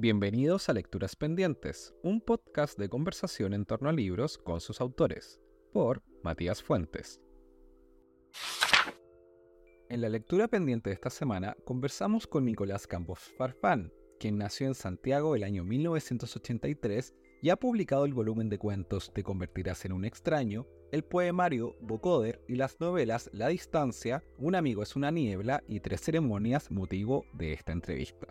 Bienvenidos a Lecturas Pendientes, un podcast de conversación en torno a libros con sus autores, por Matías Fuentes. En la lectura pendiente de esta semana conversamos con Nicolás Campos Farfán, quien nació en Santiago el año 1983 y ha publicado el volumen de cuentos Te convertirás en un extraño, el poemario Bocoder y las novelas La distancia, Un amigo es una niebla y Tres ceremonias motivo de esta entrevista.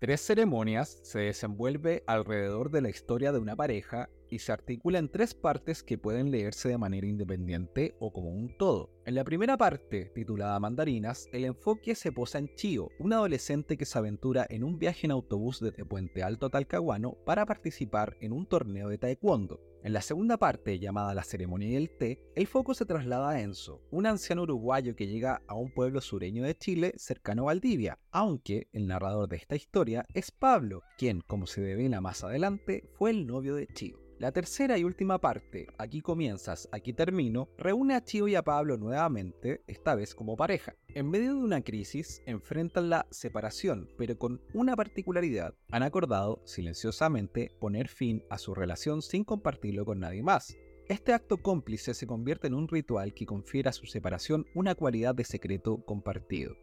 Tres ceremonias se desenvuelve alrededor de la historia de una pareja y se articula en tres partes que pueden leerse de manera independiente o como un todo. En la primera parte, titulada Mandarinas, el enfoque se posa en Chio, un adolescente que se aventura en un viaje en autobús desde Puente Alto a Talcahuano para participar en un torneo de taekwondo. En la segunda parte, llamada La ceremonia y el té, el foco se traslada a Enzo, un anciano uruguayo que llega a un pueblo sureño de Chile cercano a Valdivia, aunque el narrador de esta historia es Pablo, quien, como se devela más adelante, fue el novio de Chio. La tercera y última parte, Aquí comienzas, aquí termino, reúne a Chio y a Pablo nuevamente, esta vez como pareja. En medio de una crisis, enfrentan la separación, pero con una particularidad. Han acordado, silenciosamente, poner fin a su relación sin compartirlo con nadie más. Este acto cómplice se convierte en un ritual que confiere a su separación una cualidad de secreto compartido.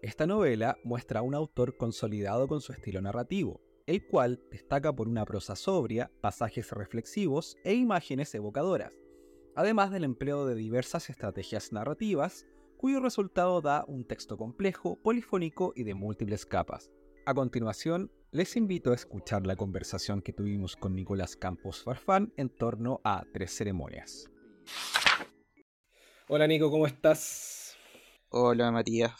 Esta novela muestra a un autor consolidado con su estilo narrativo, el cual destaca por una prosa sobria, pasajes reflexivos e imágenes evocadoras, además del empleo de diversas estrategias narrativas, cuyo resultado da un texto complejo, polifónico y de múltiples capas. A continuación, les invito a escuchar la conversación que tuvimos con Nicolás Campos Farfán en torno a tres ceremonias. Hola Nico, ¿cómo estás? Hola Matías.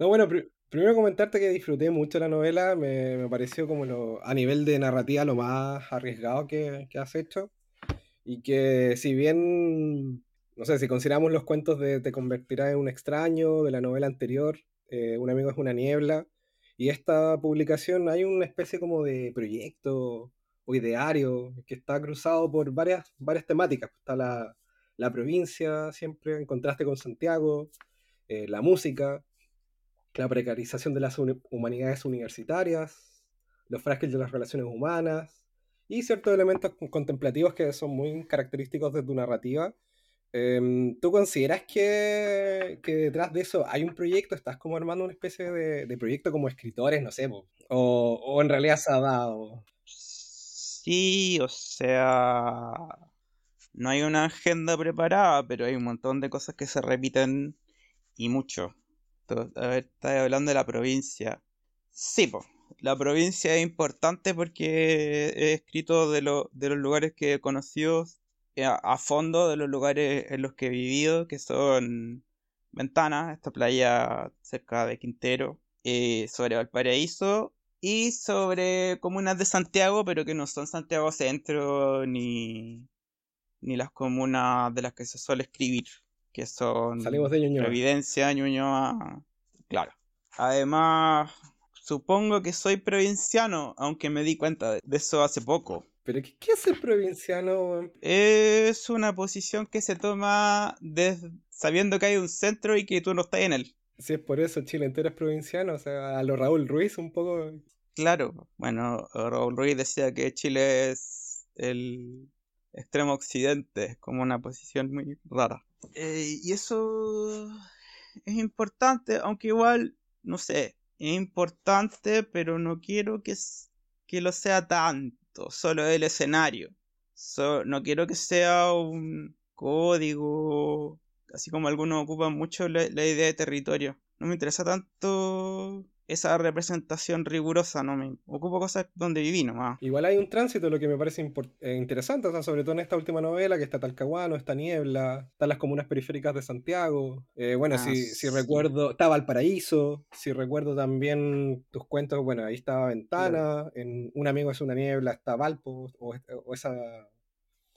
No, bueno, Primero comentarte que disfruté mucho la novela, me, pareció como lo, a nivel de narrativa lo más arriesgado que, has hecho. Y que si bien, no sé, si consideramos los cuentos de Te convertirás en un extraño, de la novela anterior, eh, Un amigo es una niebla, y esta publicación hay una especie como de proyecto o ideario que está cruzado por varias, varias temáticas. Está la, la provincia siempre en contraste con Santiago, eh, la música, la precarización de las humanidades universitarias, los frágiles de las relaciones humanas y ciertos elementos contemplativos que son muy característicos de tu narrativa. Em, ¿Tú consideras que, detrás de eso hay un proyecto? ¿Estás como armando una especie de, de proyecto como escritores, no sé, o, o, en realidad se ha dado? Sí, o sea, no hay una agenda preparada, pero hay un montón de cosas que se repiten y mucho. A ver, estás hablando de la provincia. Sí, pues. La provincia es importante porque he escrito de, de los lugares que he conocido eh, a, fondo, de los lugares en los que he vivido, que son Ventana, esta playa cerca de Quintero, eh, sobre Valparaíso y sobre comunas de Santiago, pero que no son Santiago Centro ni, ni las comunas de las que se suele escribir que son Salimos de Ñuñoa. Providencia, Ñuñoa, claro. Además, supongo que soy provinciano, aunque me di cuenta de eso hace poco. ¿Pero qué, es ser provinciano? Es una posición que se toma sabiendo que hay un centro y que tú no estás en él. Si es por eso Chile entero es provinciano, o sea, a lo Raúl Ruiz un poco. Claro, bueno, Raúl Ruiz decía que Chile es el extremo occidente, como una posición muy rara. Eh, y eso es importante, aunque igual, no sé, es importante, pero no quiero que, que lo sea tanto, solo el escenario. no quiero que sea un código, así como algunos ocupan mucho la idea de territorio. No me interesa tanto esa representación rigurosa, no me ocupo cosas donde viví nomás. Igual hay un tránsito, lo que me parece eh, interesante, o sea, sobre todo en esta última novela, que está Talcahuano, está Niebla, están las comunas periféricas de Santiago, eh, bueno, si, ah, si recuerdo, estaba el paraíso, si recuerdo también tus cuentos, bueno, ahí estaba Ventana, en Un amigo es una niebla está Valpo, o, esa...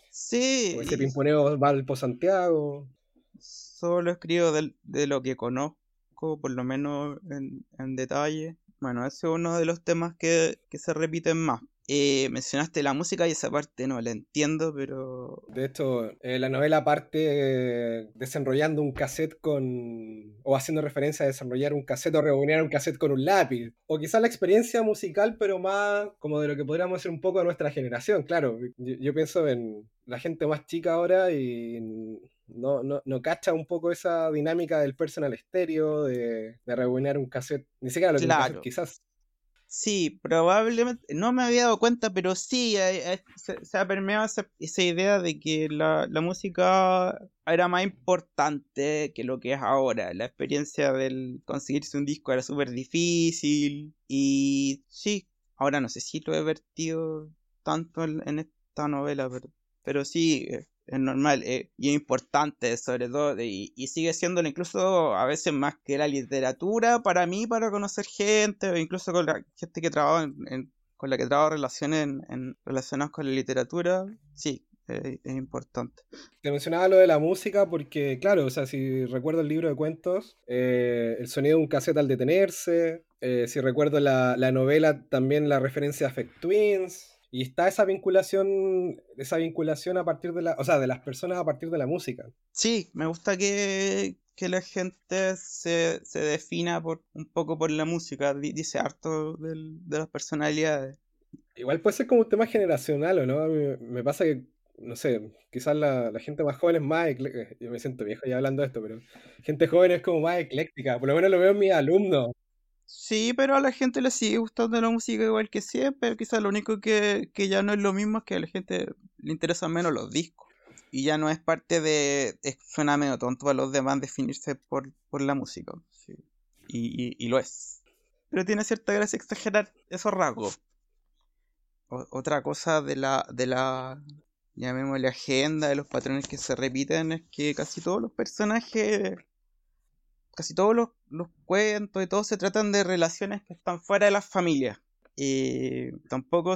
Sí. O ese pimponeo Valpo Santiago. Solo escribo de lo que conozco por lo menos en, detalle. Bueno, ese es uno de los temas que, se repiten más. Eh, mencionaste la música y esa parte no la entiendo, pero... De hecho, eh, la novela parte eh, desenrollando un cassette con... o haciendo referencia a desarrollar un cassette o reunir un cassette con un lápiz. O quizás la experiencia musical, pero más como de lo que podríamos ser un poco de nuestra generación. Claro, yo, pienso en la gente más chica ahora y no, no, no, cacha un poco esa dinámica del personal estéreo, de, de reunir un cassette, ni siquiera lo que claro. quizás Sí, probablemente, no me había dado cuenta, pero sí, se, ha permeado esa, idea de que la, música era más importante que lo que es ahora. La experiencia del conseguirse un disco era súper difícil y sí, ahora no sé si lo he vertido tanto en, esta novela, pero, pero sí, eh, es normal eh, y es importante sobre todo y, sigue siendo incluso a veces más que la literatura para mí para conocer gente o incluso con la gente que trabaja con la que trabajo relaciones en, relacionadas con la literatura sí es importante. Te mencionaba lo de la música porque, claro, o sea, si recuerdo el libro de cuentos, eh, el sonido de un cassette al detenerse, eh, si recuerdo la, la, novela, también la referencia a Fact Twins, y está esa vinculación, esa vinculación a partir de la, o sea, de las personas a partir de la música. Sí, me gusta que, la gente se, defina por un poco por la música, dice harto de las personalidades. Igual puede ser como un tema generacional, ¿o no? Mí me pasa que, no sé, quizás la, gente más joven es más, yo me siento viejo ya hablando de esto, pero gente joven es como más ecléctica, por lo menos lo veo en mis alumnos. Sí, pero a la gente le sigue gustando la música igual que siempre. Quizás lo único que, que ya no es lo mismo es que a la gente le interesan menos los discos. Y ya no es parte de. suena medio tonto a los demás definirse por, por la música. Y, y, lo es. Pero tiene cierta gracia exagerar esos rasgos. otra cosa de la, de la. llamémosle agenda, de los patrones que se repiten, es que casi todos los personajes casi todos los, cuentos y todo se tratan de relaciones que están fuera de las familias. Y tampoco,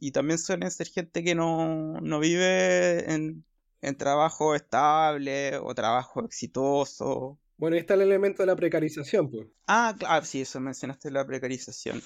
y también suelen ser gente que no, vive en, trabajo estable o trabajo exitoso. Bueno, ahí está el elemento de la precarización, pues. Ah, claro, sí, eso mencionaste la precarización.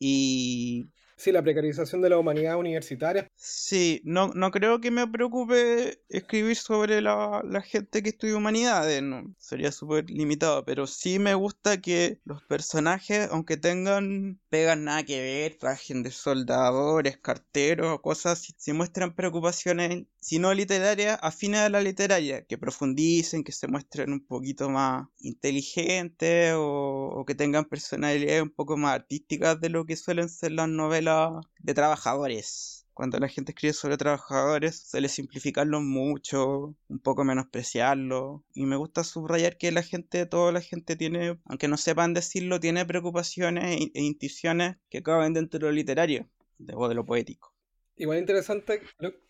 Y Sí, la precarización de la humanidad universitaria. Sí, no, no creo que me preocupe escribir sobre la, gente que estudia humanidades, no, sería súper limitado, pero sí me gusta que los personajes, aunque tengan pegas nada que ver, trajen de soldadores, carteros, cosas, si muestran preocupaciones, si no literarias, afines a la literaria, que profundicen, que se muestren un poquito más inteligentes o, o que tengan personalidades un poco más artísticas de lo que suelen ser las novelas de trabajadores. Cuando la gente escribe sobre trabajadores, suele simplificarlo mucho, un poco menospreciarlo. Y me gusta subrayar que la gente, toda la gente tiene, aunque no sepan decirlo, tiene preocupaciones e, e intuiciones que caben dentro de lo literario, o de lo poético. Igual interesante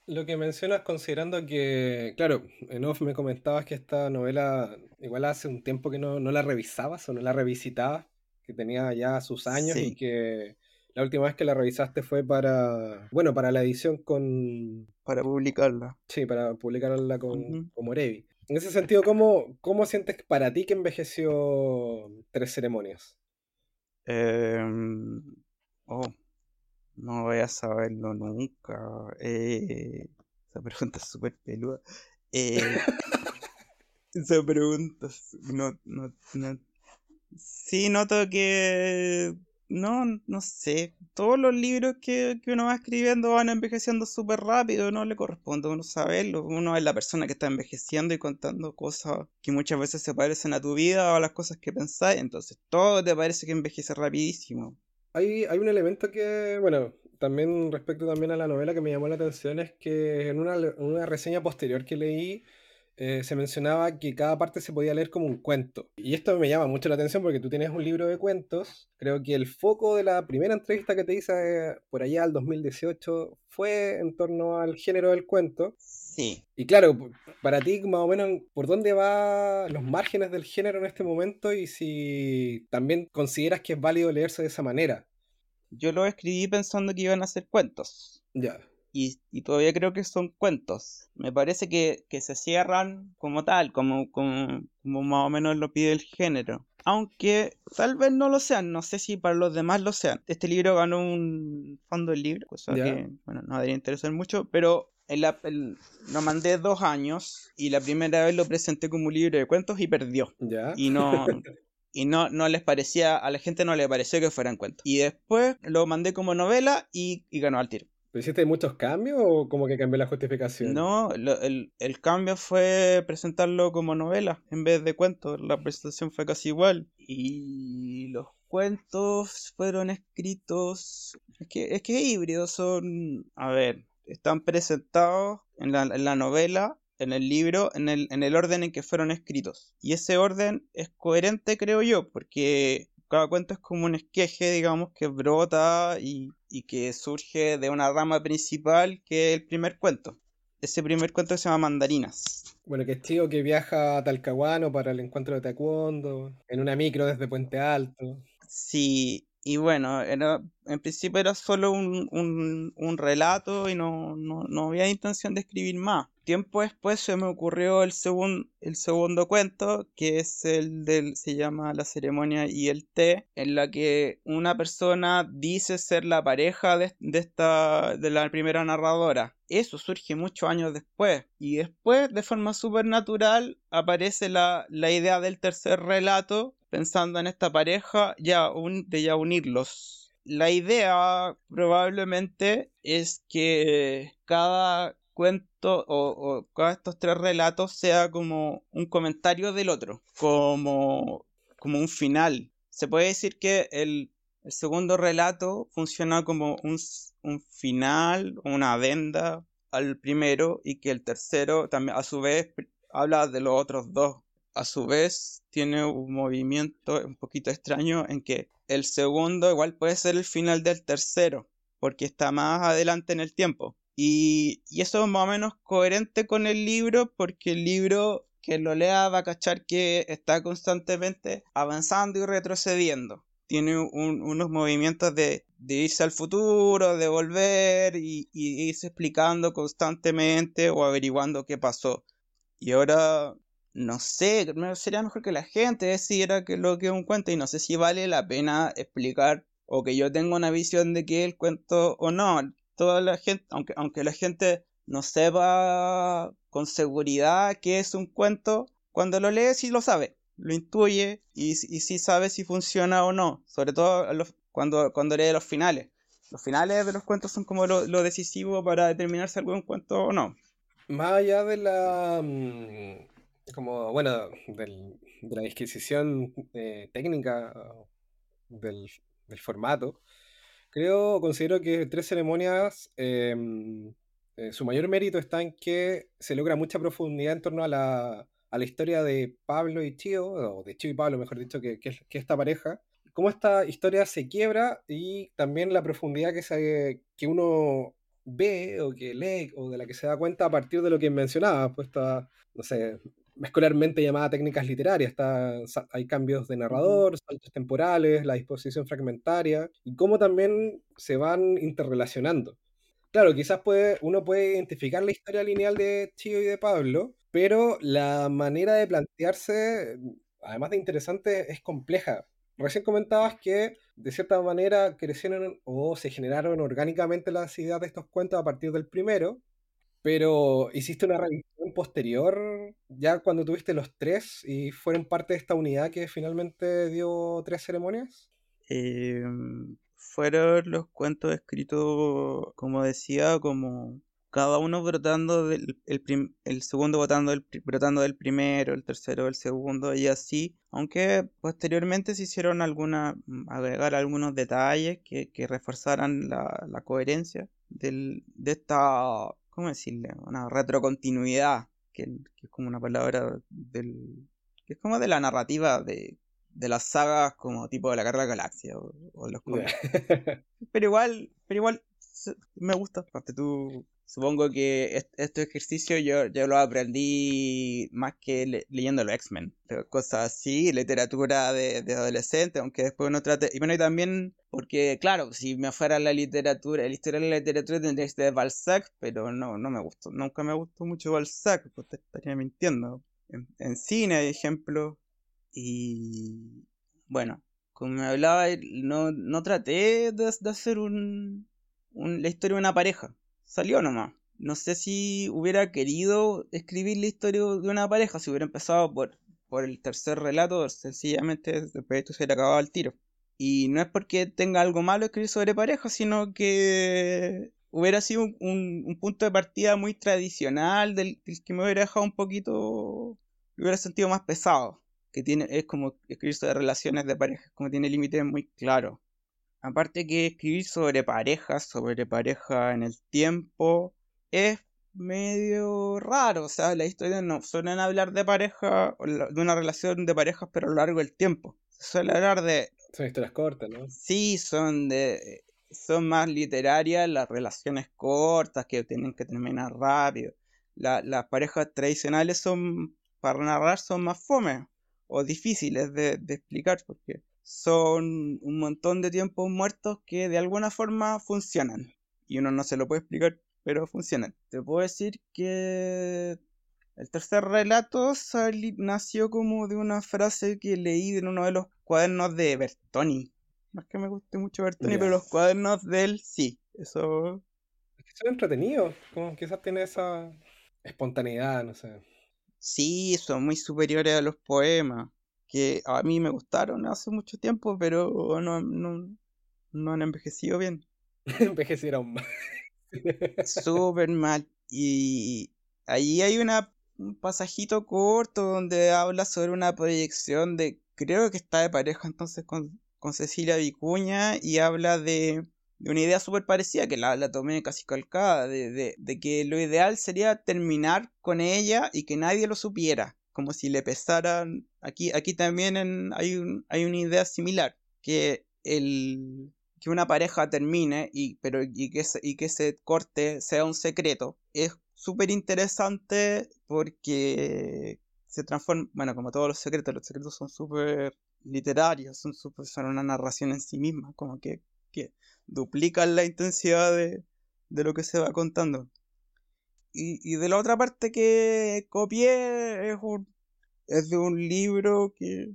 lo, que mencionas considerando que, claro, en off me comentabas que esta novela igual hace un tiempo que no, la revisabas o no la revisitabas, que tenía ya sus años y que la última vez que la revisaste fue para, bueno, para la edición con... Para publicarla. Sí, para publicarla con, Morevi. En ese sentido, ¿cómo, ¿cómo sientes para ti que envejeció Tres Ceremonias? Em, oh, no voy a saberlo nunca. Eh, esa pregunta es súper peluda. Eh, esa pregunta no, no, no. Sí, noto que no, no sé. Todos los libros que, uno va escribiendo van envejeciendo súper rápido, no le corresponde a uno saberlo. Uno es la persona que está envejeciendo y contando cosas que muchas veces se parecen a tu vida o a las cosas que pensáis. Entonces todo te parece que envejece rapidísimo. Hay, hay un elemento que, bueno, también respecto también a la novela que me llamó la atención es que en una, en una reseña posterior que leí eh, se mencionaba que cada parte se podía leer como un cuento. Y esto me llama mucho la atención porque tú tienes un libro de cuentos. Creo que el foco de la primera entrevista que te hice eh, por allá al 2018 fue en torno al género del cuento. Sí. Y claro, para ti más o menos, ¿por dónde van los márgenes del género en este momento y si también consideras que es válido leerse de esa manera? Yo lo escribí pensando que iban a ser cuentos. Ya y, todavía creo que son cuentos. Me parece que, se cierran como tal, como, como, más o menos lo pide el género. aunque tal vez no lo sean, no sé si para los demás lo sean. Este libro ganó un fondo del libro, cosa que, bueno, no debería interesar mucho, pero lo mandé dos años y la primera vez lo presenté como un libro de cuentos y perdió. Y no, y no, no les parecía, a la gente no le pareció que fueran cuentos. Y después lo mandé como novela y, ganó al tiro. ¿Pero hiciste muchos cambios o como que cambié la justificación? No, el, el, cambio fue presentarlo como novela en vez de cuentos. La presentación fue casi igual. Y los cuentos fueron escritos. Es que, es que híbridos son. A ver, están presentados en la, en la novela en el libro en el, en el orden en que fueron escritos. Y ese orden es coherente, creo yo, porque cuento es como un esqueje, digamos, que brota y, y que surge de una rama principal que es el primer cuento. Ese primer cuento se llama Mandarinas. Bueno, que es tío que viaja a Talcahuano para el encuentro de taekwondo, en una micro desde Puente Alto. Sí, y bueno, era, en principio era solo un, un, un relato y no, no, no, había intención de escribir más. Tiempo después se me ocurrió el, segun, el segundo cuento, que es el del, se llama La ceremonia y el té, en la que una persona dice ser la pareja de, de esta, de la primera narradora. Eso surge muchos años después. Y después, de forma supernatural, aparece la, la idea del tercer relato, pensando en esta pareja, ya de ya unirlos. La idea probablemente es que cada cuento o, cada estos tres relatos sea como un comentario del otro, como, como un final. Se puede decir que el, segundo relato funciona como un, un final, una adenda al primero y que el tercero también a su vez habla de los otros dos a su vez tiene un movimiento un poquito extraño en que el segundo igual puede ser el final del tercero, porque está más adelante en el tiempo. Y, eso es más o menos coherente con el libro, porque el libro que lo lea va a cachar que está constantemente avanzando y retrocediendo. Tiene unos movimientos de, irse al futuro, de volver y, y irse explicando constantemente o averiguando qué pasó. Y ahora no sé, sería mejor que la gente decidiera que lo que es un cuento y no sé si vale la pena explicar o que yo tenga una visión de que es el cuento o no. Toda la gente, aunque, aunque la gente no sepa con seguridad que es un cuento, cuando lo lee sí lo sabe, lo intuye y, y sí sabe si funciona o no, sobre todo cuando, cuando lee los finales. Los finales de los cuentos son como lo, lo decisivo para determinar si algún cuento o no. Más allá de la mm, como, bueno, de la disquisición eh, técnica del, formato, creo, considero que Tres Ceremonias, em, eh, su mayor mérito está en que se logra mucha profundidad en torno a la, a la historia de Pablo y Tío, o de Tío y Pablo, mejor dicho, que, que, esta pareja, cómo esta historia se quiebra y también la profundidad que, se, que uno ve o que lee o de la que se da cuenta a partir de lo que mencionaba, pues no sé, escolarmente llamada técnicas literarias. Está, hay cambios de narrador, saltos temporales, la disposición fragmentaria y cómo también se van interrelacionando. Claro, quizás puede, uno puede identificar la historia lineal de Chio y de Pablo, pero la manera de plantearse, además de interesante, es compleja. Recién comentabas que de cierta manera crecieron o se generaron orgánicamente las ideas de estos cuentos a partir del primero, pero hiciste una revisión posterior, ya cuando tuviste los tres y fueron parte de esta unidad que finalmente dio tres ceremonias. Em, fueron los cuentos escritos, como decía, como cada uno brotando del el, segundo brotando del, brotando del primero, el tercero del segundo y así, aunque posteriormente se hicieron alguna, mm, agregar algunos detalles que, que reforzaran la, coherencia de esta ¿cómo decirle? Una retrocontinuidad, que, que es como una palabra del... que es como de la narrativa de, de las sagas como tipo de la Guerra de la Galaxia o, los pero igual, pero igual me gusta. Aparte tú Supongo que este ejercicio yo, yo lo aprendí más que leyendo los X-Men. Cosas así, literatura de, de adolescente, aunque después uno trate... Y bueno, y también porque, claro, si me fuera la literatura, la historia de la literatura tendría que ser Balzac, pero no, no me gustó. Nunca me gustó mucho Balzac, pues te estaría mintiendo. En, cine hay ejemplos. Y, bueno, como me hablaba, no, no traté de, hacer un, la historia de una pareja. Salió nomás. No sé si hubiera querido escribir la historia de una pareja, si hubiera empezado por, por el tercer relato, sencillamente después esto se hubiera acabado el tiro. Y no es porque tenga algo malo escribir sobre pareja, sino que hubiera sido un, punto de partida muy tradicional del, que me hubiera dejado un poquito, me hubiera sentido más pesado, que tiene, es como escribir sobre relaciones de pareja, como tiene límites muy claros. Aparte que escribir sobre parejas, sobre pareja en el tiempo, es medio raro, o sea, la historia no suelen hablar de pareja, de una relación de parejas, pero a lo largo del tiempo. Se suele hablar de... Son historias cortas, ¿no? Sí, son de son más literarias las relaciones cortas que tienen que terminar rápido. las parejas tradicionales son, para narrar, son más fome o difíciles de, explicar porque son un montón de tiempos muertos que de alguna forma funcionan. Y uno no se lo puede explicar, pero funcionan. Te puedo decir que el tercer relato nació como de una frase que leí en uno de los cuadernos de Bertoni no es que me guste mucho Bertoni, pero los cuadernos de él sí. Eso. Es que son entretenidos. Como quizás tiene esa espontaneidad, no sé. Sí, son muy superiores a los poemas. Que a mí me gustaron hace mucho tiempo, pero no, no, han envejecido bien. Envejecieron mal. Súper mal. Y ahí hay una, un pasajito corto donde habla sobre una proyección de. Creo que está de pareja entonces con con Cecilia Vicuña y habla de, una idea súper parecida, que la, tomé casi calcada, de, que lo ideal sería terminar con ella y que nadie lo supiera, como si le pesaran. Aquí, aquí también hay, hay una idea similar, que, el, que una pareja termine y, pero, y, que, y que ese corte sea un secreto. Es súper interesante porque se transforma, bueno, como todos los secretos, los secretos son súper literarios, son, son una narración en sí misma, como que, que duplican la intensidad de, de, lo que se va contando. Y, y, de la otra parte que copié es, un, es de un libro que,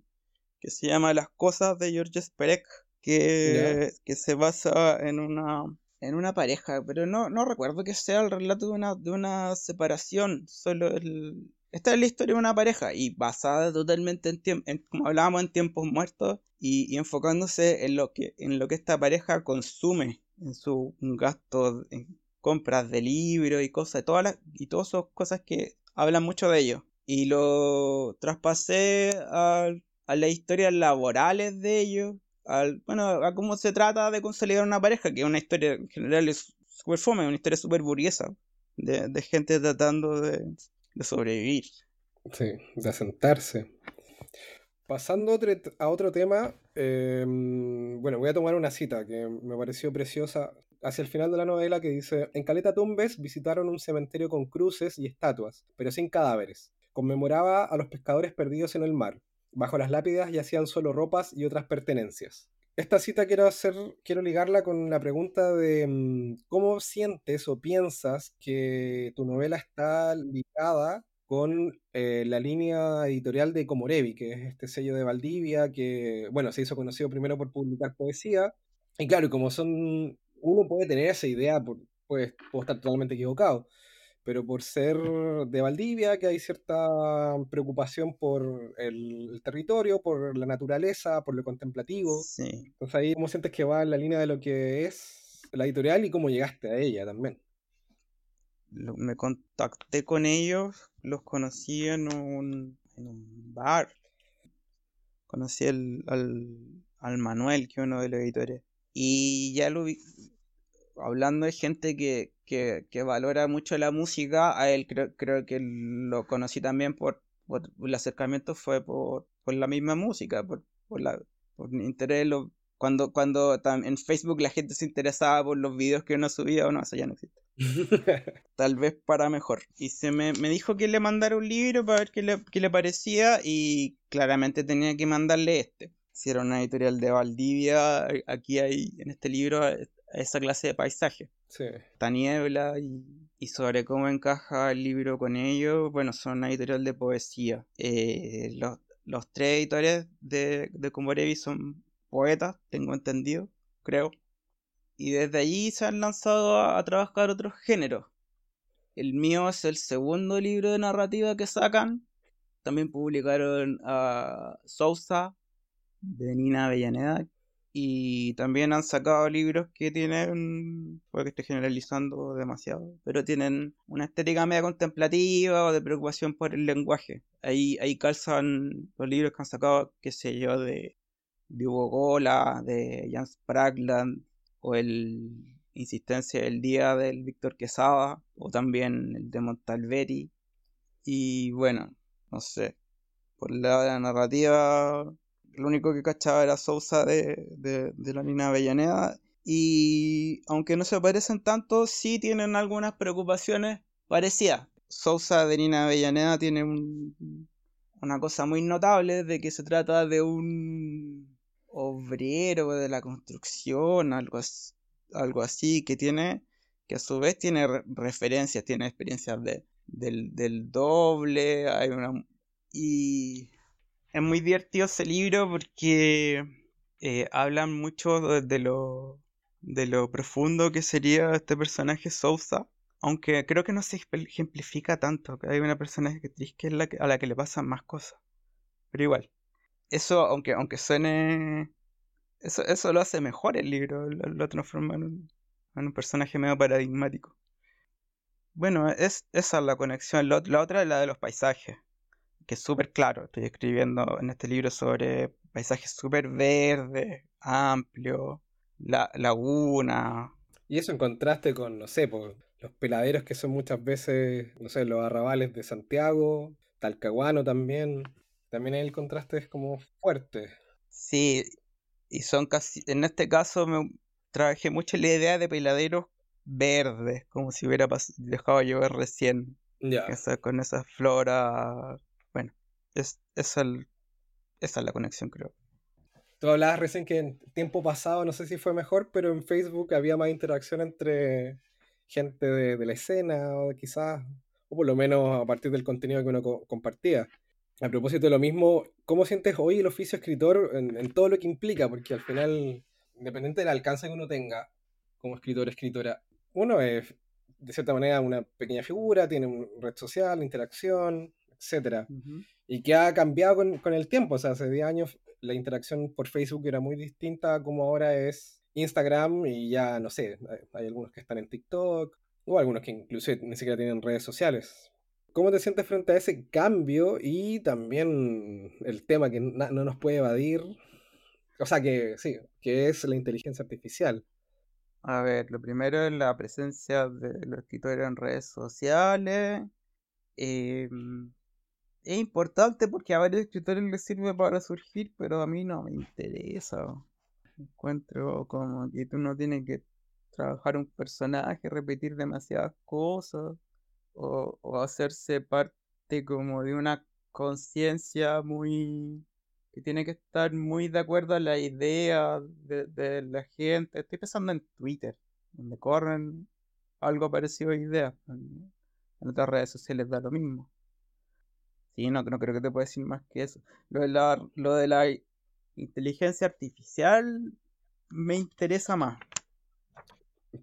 que se llama Las cosas de George Perec, que, que se basa en una en una pareja, pero no, no recuerdo que sea el relato de una, de una separación, solo el, esta es la historia de una pareja y basada totalmente en, en como hablábamos, en tiempos muertos y, enfocándose en lo, que, en lo que esta pareja consume en su gasto en compras de libros y cosas, todas las, y todas esas cosas que hablan mucho de ellos. Y lo traspasé a, las historias laborales de ellos, al, bueno, a cómo se trata de consolidar una pareja, que una historia en general es súper fome, una historia súper burguesa, de, de gente tratando de, de sobrevivir. Sí, de asentarse. Pasando a otro tema, em, bueno, voy a tomar una cita que me pareció preciosa hacia el final de la novela que dice, en Caleta Tumbes visitaron un cementerio con cruces y estatuas, pero sin cadáveres. Conmemoraba a los pescadores perdidos en el mar. Bajo las lápidas yacían solo ropas y otras pertenencias. Esta cita quiero hacer, quiero ligarla con la pregunta de mm, cómo sientes o piensas que tu novela está ligada con eh, la línea editorial de Comorevi, que es este sello de Valdivia, que, bueno, se hizo conocido primero por publicar poesía. Y claro, como son, uno puede tener esa idea, puede, puedo estar totalmente equivocado, pero por ser de Valdivia, que hay cierta preocupación por el, territorio, por la naturaleza, por lo contemplativo. Sí. Entonces ahí, ¿cómo sientes que va en la línea de lo que es la editorial y cómo llegaste a ella también? Me contacté con ellos, los conocí en un, en un bar. Conocí al, al Manuel, que es uno de los editores. Y ya lo vi, hablando de gente que, que, valora mucho la música, a él creo, creo que lo conocí también por, por, el acercamiento fue por, por la misma música, por, por, la, por interés. cuando cuando en Facebook la gente se interesaba por los videos que uno subía, o no, eso ya no existe. Tal vez para mejor. Y se me, me, dijo que le mandara un libro para ver qué le, qué le parecía y claramente tenía que mandarle este. Si era una editorial de Valdivia, aquí hay en este libro esa clase de paisaje. Sí. Esta niebla y, sobre cómo encaja el libro con ello, bueno, son una editorial de poesía. Eh, los tres editores de, de Kumbarevi son poetas, tengo entendido, creo. Y desde allí se han lanzado a, trabajar otros géneros. El mío es el segundo libro de narrativa que sacan. También publicaron a Sousa de Nina Avellaneda, y también han sacado libros que tienen, puede que esté generalizando demasiado, pero tienen una estética media contemplativa o de preocupación por el lenguaje. Ahí, ahí calzan los libros que han sacado, qué sé yo, de, de Hugo Gola, de Jan Spragland, o el Insistencia del Día del Víctor Quesada, o también el de Montalberi. Y bueno, no sé, por la narrativa lo único que cachaba era Sousa de, de, la Nina Avellaneda. Y aunque no se parecen tanto, sí tienen algunas preocupaciones parecidas. Sousa de Nina Avellaneda tiene una cosa muy notable de que se trata de un obrero de la construcción, algo así, algo así que tiene, que a su vez tiene referencias, tiene experiencias de, del, del doble, hay una... Y es muy divertido ese libro porque eh, hablan mucho de, lo, de lo profundo que sería este personaje Sousa. Aunque creo que no se ejemplifica tanto, que hay una personaje que es la a la que le pasan más cosas. Pero igual, eso, aunque, aunque suene. Eso, eso lo hace mejor el libro, lo, transforma en un, en un, personaje medio paradigmático. Bueno, es, esa es la conexión. la otra es la de los paisajes que es súper claro. Estoy escribiendo en este libro sobre paisajes súper verdes, amplios, la, laguna. Y eso en contraste con, no sé, los peladeros que son muchas veces, no sé, los arrabales de Santiago, Talcahuano también. También el contraste es como fuerte. Sí, y son casi, en este caso me trabajé mucho la idea de peladeros verdes, como si hubiera dejado llover recién. Con esa flora es, esa es la conexión, creo. Tú hablabas recién que en tiempo pasado, no sé si fue mejor, pero en Facebook había más interacción entre gente de, la escena, o quizás, o por lo menos a partir del contenido que uno compartía. A propósito de lo mismo, ¿cómo sientes hoy el oficio escritor en, en, todo lo que implica? Porque al final, independiente del alcance que uno tenga como escritor o escritora, uno es de cierta manera una pequeña figura, tiene una red social, interacción, etc y que ha cambiado con, el tiempo. O sea, hace 10 años la interacción por Facebook era muy distinta como ahora es Instagram y ya, no sé, hay algunos que están en TikTok o algunos que incluso ni siquiera tienen redes sociales. ¿Cómo te sientes frente a ese cambio y también el tema que no nos puede evadir? O sea, que sí, que es la inteligencia artificial. A ver, lo primero es la presencia de los escritores en redes sociales. Eh, es importante porque a varios escritores les sirve para surgir, pero a mí no me interesa. Encuentro como que tú no tienes que trabajar un personaje, repetir demasiadas cosas o, hacerse parte como de una conciencia muy que tiene que estar muy de acuerdo a la idea de, la gente. Estoy pensando en Twitter, donde corren algo parecido a ideas. En otras redes sociales da lo mismo. Sí, no, creo que te puedo decir más que eso. Lo de la, lo de la inteligencia artificial me interesa más.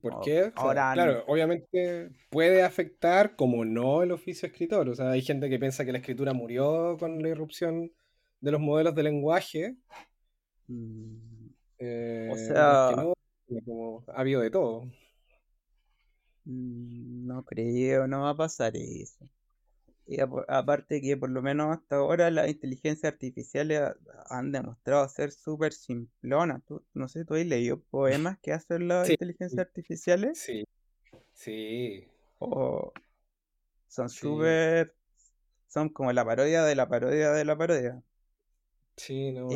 ¿Por qué? claro, obviamente puede afectar como no el oficio escritor. O sea, hay gente que piensa que la escritura murió con la irrupción de los modelos de lenguaje. Mm, eh, o sea, ha habido de todo. Mm, no creo, no va a pasar eso. Y aparte que por lo menos hasta ahora las inteligencias artificiales han demostrado ser súper simplonas. no sé, ¿tú has leído poemas que hacen las inteligencias artificiales? Sí, sí. O son súper... Son como la parodia de la parodia de la parodia. Sí, no.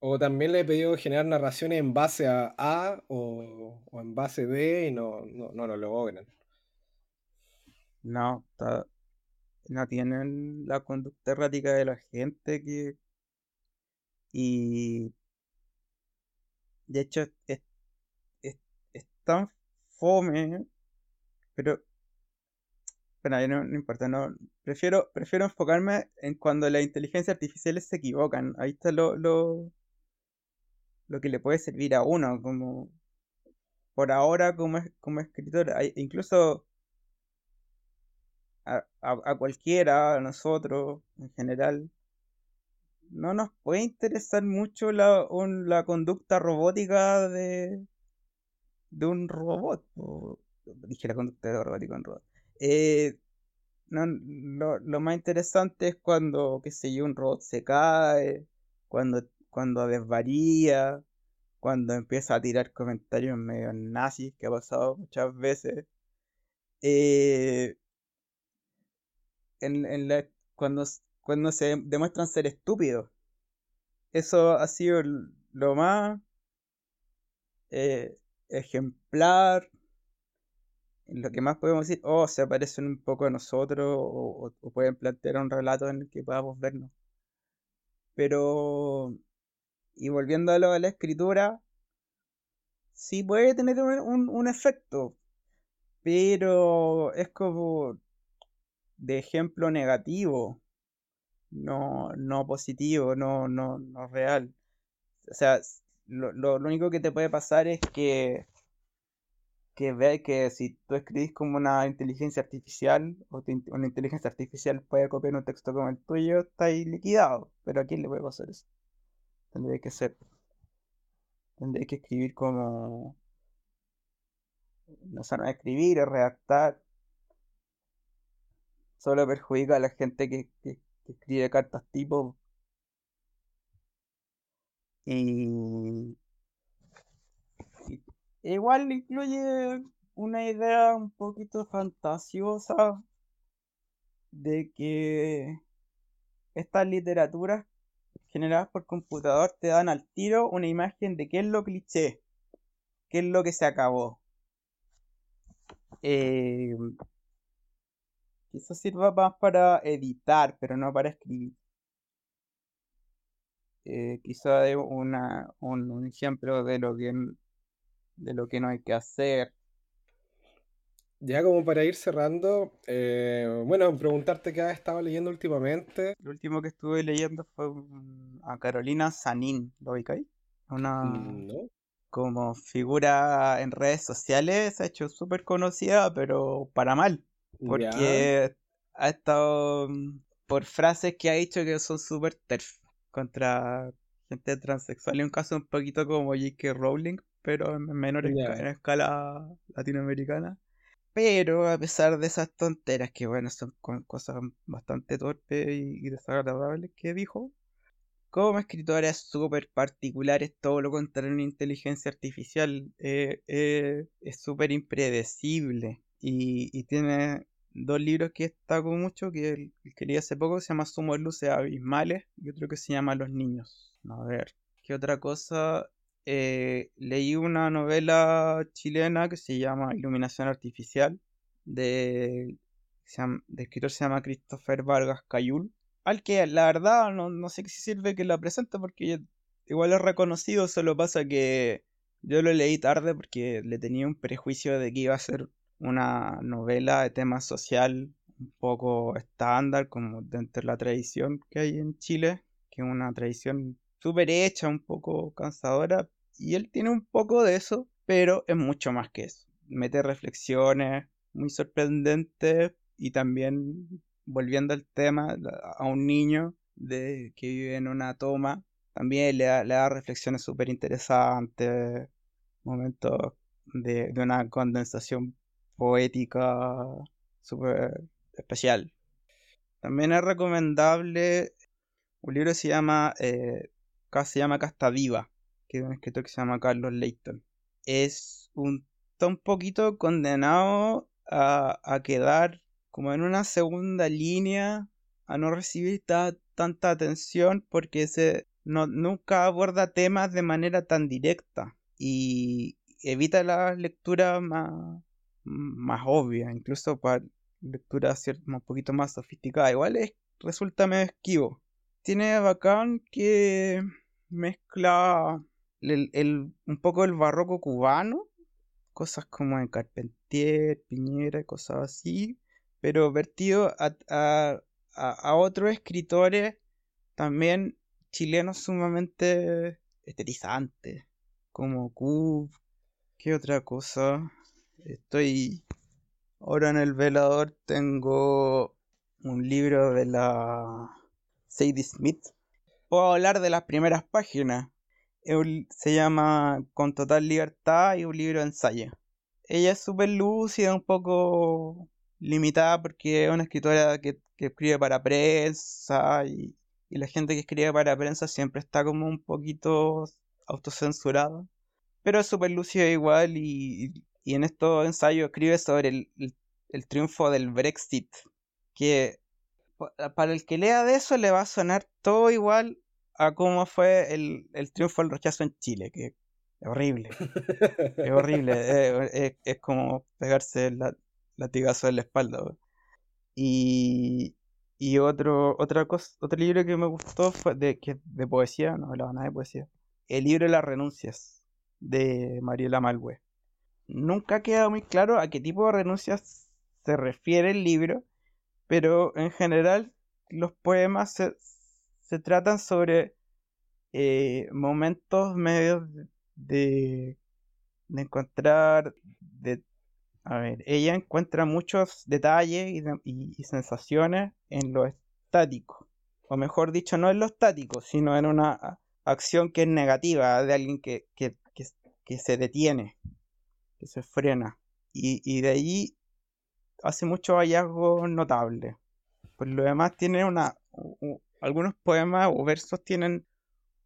o también le he pedido generar narraciones en base a A o, en base D y no, no, no lo logran. No, está, no tienen la conducta errática de la gente que... Y... De hecho, es, es, tan fome, pero... Pero no, no importa, no. Prefiero, prefiero enfocarme en cuando las inteligencias artificiales se equivocan. Ahí está lo, lo, lo que le puede servir a uno, como por ahora como, como escritor, incluso a, a, cualquiera, a nosotros en general, no nos puede interesar mucho la, la conducta robótica de, de un robot. dije la conducta robótica de un robot. Eh, no, lo, lo, más interesante es cuando, qué sé yo, un robot se cae, cuando, cuando desvaría, cuando empieza a tirar comentarios medio nazis, que ha pasado muchas veces. Eh, en, la, cuando, cuando se demuestran ser estúpidos. Eso ha sido lo más eh, ejemplar. Lo que más podemos decir, oh, se parecen un poco a nosotros o, pueden plantear un relato en el que podamos vernos. Pero, y volviendo a lo de la escritura, sí puede tener un, un efecto, pero es como de ejemplo negativo, no, no positivo, no, no, no real. O sea, lo, lo, único que te puede pasar es que, que ve que si tú escribís como una inteligencia artificial, o una inteligencia artificial puede copiar un texto como el tuyo, está ahí liquidado. Pero ¿a quién le puede pasar eso? Tendría que ser. Tendría que escribir como. No no escribir, o redactar solo perjudica a la gente que, escribe cartas tipo. Y, igual incluye una idea un poquito fantasiosa de que estas literaturas generadas por computador te dan al tiro una imagen de qué es lo cliché, qué es lo que se acabó. Eh, eso sirva más para editar, pero no para escribir. Eh, quizá de una, un, ejemplo de lo que de lo que no hay que hacer. Ya como para ir cerrando, eh, bueno, preguntarte qué has estado leyendo últimamente. Lo último que estuve leyendo fue a Carolina Sanín, ¿lo ubicáis? Una mm, como figura en redes sociales, se ha hecho súper conocida, pero para mal. Porque ha estado mm, por frases que ha dicho que son súper terf contra gente transexual. Y un caso un poquito como J.K. Rowling, pero en menor escala latinoamericana. Pero a pesar de esas tonteras, que bueno, son cosas bastante torpes y, desagradables que dijo, como escritora es súper particular, es todo lo contrario a una inteligencia artificial. Eh, eh, es súper impredecible y, tiene dos libros que destaco mucho, que el, que leí hace poco se llama Sumo de Luces Abismales y otro que se llama Los Niños. A ver, ¿qué otra cosa? Eh, leí una novela chilena que se llama Iluminación Artificial, de, de escritor se llama Christopher Vargas Cayul, al que la verdad no, no sé si sirve que la presente porque igual es reconocido, solo pasa que yo lo leí tarde porque le tenía un prejuicio de que iba a ser una novela de tema social un poco estándar, como dentro de la tradición que hay en Chile, que es una tradición súper hecha, un poco cansadora, y él tiene un poco de eso, pero es mucho más que eso. Mete reflexiones muy sorprendentes y también volviendo al tema a un niño de, que vive en una toma, también le da, reflexiones súper interesantes, momentos de, de, una condensación poética súper especial. También es recomendable un libro que se llama, eh, se llama Casta Viva, que es un escritor que se llama Carlos Leighton. Es un, está un poquito condenado a, a quedar como en una segunda línea, a no recibir tanta atención porque se, no, nunca aborda temas de manera tan directa y evita las lecturas más, más obvia, incluso para lectura un poquito más sofisticada. Igual es, resulta medio esquivo. Tiene bacán que mezcla el, un poco el barroco cubano, cosas como en Carpentier, Piñera, cosas así, pero vertido a, a, otros escritores también chilenos sumamente esterizantes, como Cub, ¿qué otra cosa? Estoy ahora en el velador, tengo un libro de la Sadie Smith. Puedo hablar de las primeras páginas. Se llama Con total libertad y un libro de ensayo. Ella es súper lúcida, un poco limitada porque es una escritora que, escribe para prensa y, la gente que escribe para prensa siempre está como un poquito autocensurada. Pero es súper lúcida igual y, en estos ensayos escribe sobre el, triunfo del Brexit. Que para el que lea de eso le va a sonar todo igual a cómo fue el, triunfo del rechazo en Chile, que es horrible. es horrible. Es, es, como pegarse la, latigazo en la espalda. Y, y otro, otra cosa, otro libro que me gustó fue de, que, de poesía, no hablaba nada de poesía. El libro de las renuncias de Mariela Malwe. Nunca queda muy claro a qué tipo de renuncias se refiere el libro, pero en general los poemas se, se tratan sobre eh, momentos medios de, de encontrar, de a ver, ella encuentra muchos detalles y, sensaciones en lo estático. O mejor dicho, no en lo estático, sino en una acción que es negativa de alguien que, se detiene, que se frena. Y, de allí hace muchos hallazgos notables. Por lo demás, tiene una. algunos poemas o versos tienen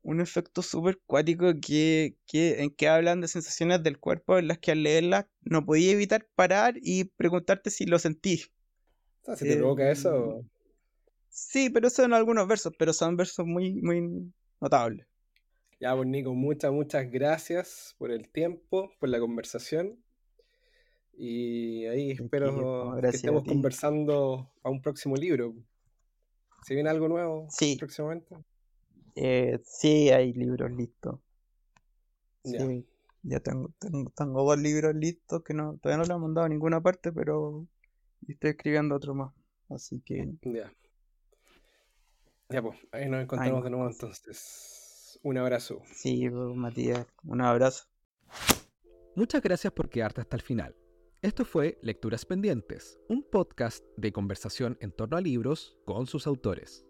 un efecto súper cuático que, en que hablan de sensaciones del cuerpo en las que al leerlas no podía evitar parar y preguntarte si lo sentí. ¿Se te provoca eso? Em, sí, pero son algunos versos, pero son versos muy, muy notables. Ya, pues Nico, muchas, muchas gracias por el tiempo, por la conversación. Y ahí espero que estemos conversando a un próximo libro. ¿Se viene algo nuevo sí. próximamente? Eh, sí, hay libros listos. Sí, ya tengo, tengo, tengo, dos libros listos que no, todavía no los he mandado a ninguna parte, pero estoy escribiendo otro más. Así que. Ya. Ya, pues, ahí nos encontramos de nuevo entonces. Un abrazo. Sí, Matías, un abrazo. Muchas gracias por quedarte hasta el final. Esto fue Lecturas Pendientes, un podcast de conversación en torno a libros con sus autores.